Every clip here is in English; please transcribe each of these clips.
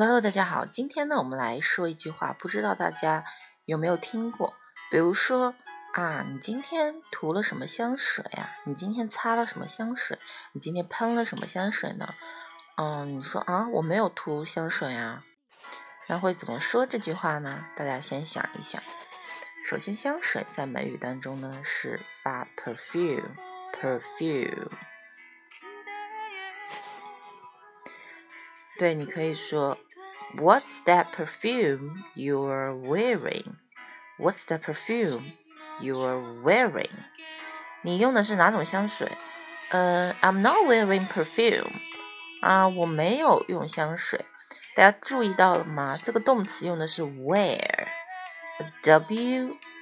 Hello，大家好，今天呢，我们来说一句话，不知道大家有没有听过？比如说啊，你今天涂了什么香水呀？你今天擦了什么香水？你今天喷了什么香水呢？嗯，你说啊，我没有涂香水啊，那会怎么说这句话呢？大家先想一想。首先，香水在美语当中呢是发 perfume，perfume。对，你可以说 ，What's that perfume you're wearing? What's that perfume you're wearing? 你用的是哪种香水？呃，I'm not wearing perfume. 啊，我没有用香水。大家注意到了吗？这个动词用的是 wear，W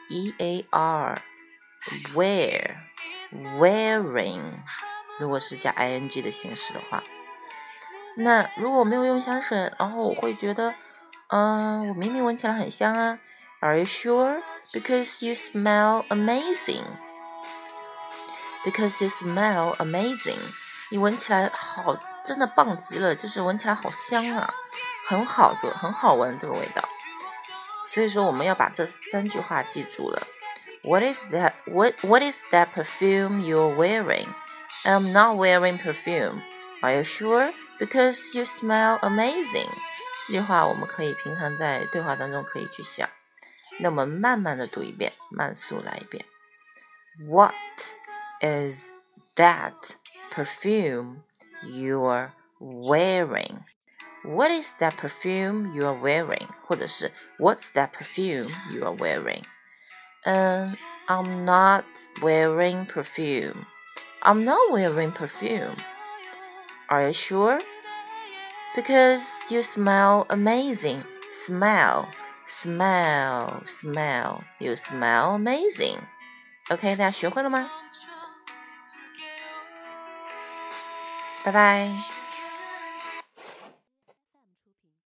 E A R，wear，wearing。如果是加 ing 的形式的话。 那如果没有用香水，然后我会觉得，嗯，我明明闻起来很香啊。Are you sure? Because you smell amazing. Because you smell amazing. 你闻起来好，真的棒极了，就是闻起来好香啊，很好，这个很好闻这个味道。所以说我们要把这三句话记住了。What is that? What What is that perfume you're wearing? I'm not wearing perfume. Are you sure? Because you smell amazing，这句话我们可以平常在对话当中可以去想。那我们慢慢的读一遍，慢速来一遍。What is that perfume you're wearing? What is that perfume you're wearing? 或者是 What's that perfume you're wearing? 嗯，I'm not wearing perfume. I'm not wearing perfume. Are you sure? Because you smell amazing. Smell, smell, smell. You smell amazing. OK，大家学会了吗？拜拜。